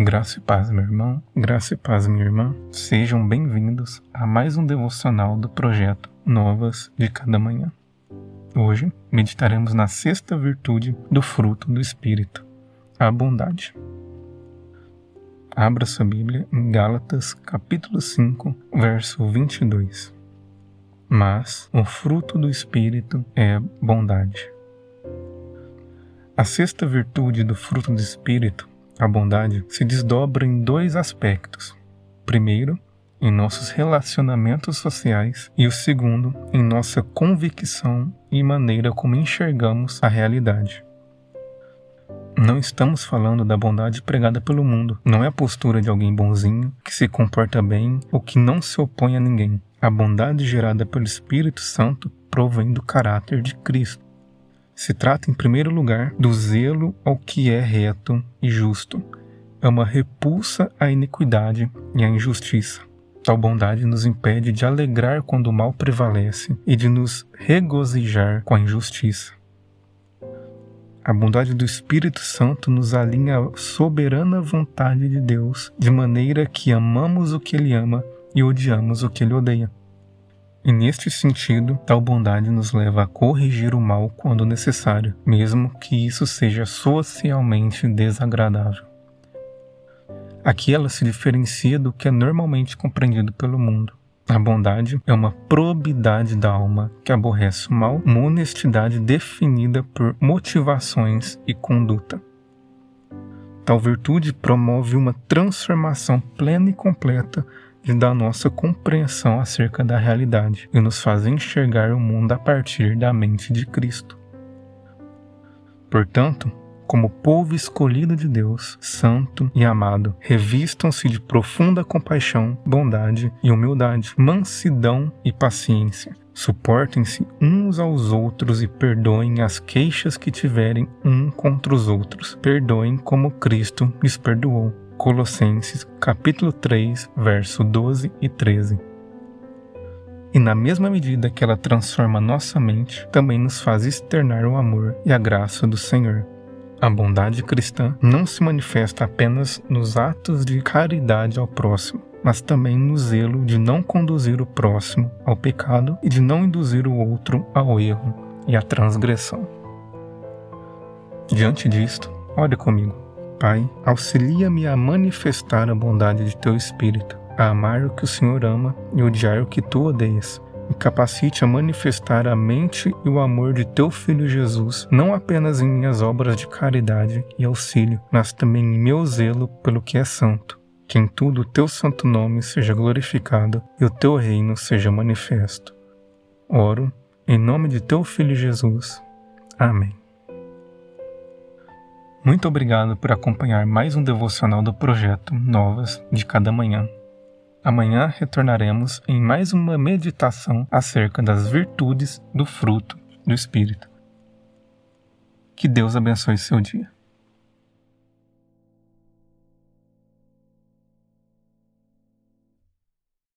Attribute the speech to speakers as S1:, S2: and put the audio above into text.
S1: Graça e paz, meu irmão. Graça e paz, minha irmã. Sejam bem-vindos a mais um devocional do projeto Novas de Cada Manhã. Hoje meditaremos na sexta virtude do fruto do Espírito, a bondade. Abra sua Bíblia em Gálatas, capítulo 5, verso 22. Mas o fruto do Espírito é bondade. A sexta virtude do fruto do Espírito a bondade se desdobra em dois aspectos. Primeiro, em nossos relacionamentos sociais, e o segundo, em nossa convicção e maneira como enxergamos a realidade. Não estamos falando da bondade pregada pelo mundo. Não é a postura de alguém bonzinho, que se comporta bem ou que não se opõe a ninguém. A bondade gerada pelo Espírito Santo provém do caráter de Cristo. Se trata, em primeiro lugar, do zelo ao que é reto e justo. É uma repulsa à iniquidade e à injustiça. Tal bondade nos impede de alegrar quando o mal prevalece e de nos regozijar com a injustiça. A bondade do Espírito Santo nos alinha à soberana vontade de Deus, de maneira que amamos o que Ele ama e odiamos o que Ele odeia. E neste sentido, tal bondade nos leva a corrigir o mal quando necessário, mesmo que isso seja socialmente desagradável. Aqui ela se diferencia do que é normalmente compreendido pelo mundo. A bondade é uma probidade da alma que aborrece o mal, uma honestidade definida por motivações e conduta. Tal virtude promove uma transformação plena e completa e da nossa compreensão acerca da realidade e nos faz enxergar o mundo a partir da mente de Cristo. Portanto, como povo escolhido de Deus, santo e amado, revistam-se de profunda compaixão, bondade e humildade, mansidão e paciência. Suportem-se uns aos outros e perdoem as queixas que tiverem um contra os outros. Perdoem como Cristo lhes perdoou. Colossenses capítulo 3, verso 12 e 13. E na mesma medida que ela transforma nossa mente, também nos faz externar o amor e a graça do Senhor. A bondade cristã não se manifesta apenas nos atos de caridade ao próximo, mas também no zelo de não conduzir o próximo ao pecado e de não induzir o outro ao erro e à transgressão. Diante disto, ore comigo. Pai, auxilia-me a manifestar a bondade de teu Espírito, a amar o que o Senhor ama e odiar o que tu odeias. Me capacite a manifestar a mente e o amor de teu Filho Jesus, não apenas em minhas obras de caridade e auxílio, mas também em meu zelo pelo que é santo. Que em tudo o teu santo nome seja glorificado e o teu reino seja manifesto. Oro em nome de teu Filho Jesus. Amém. Muito obrigado por acompanhar mais um devocional do projeto Novas de Cada Manhã. Amanhã retornaremos em mais uma meditação acerca das virtudes do fruto do Espírito. Que Deus abençoe seu dia.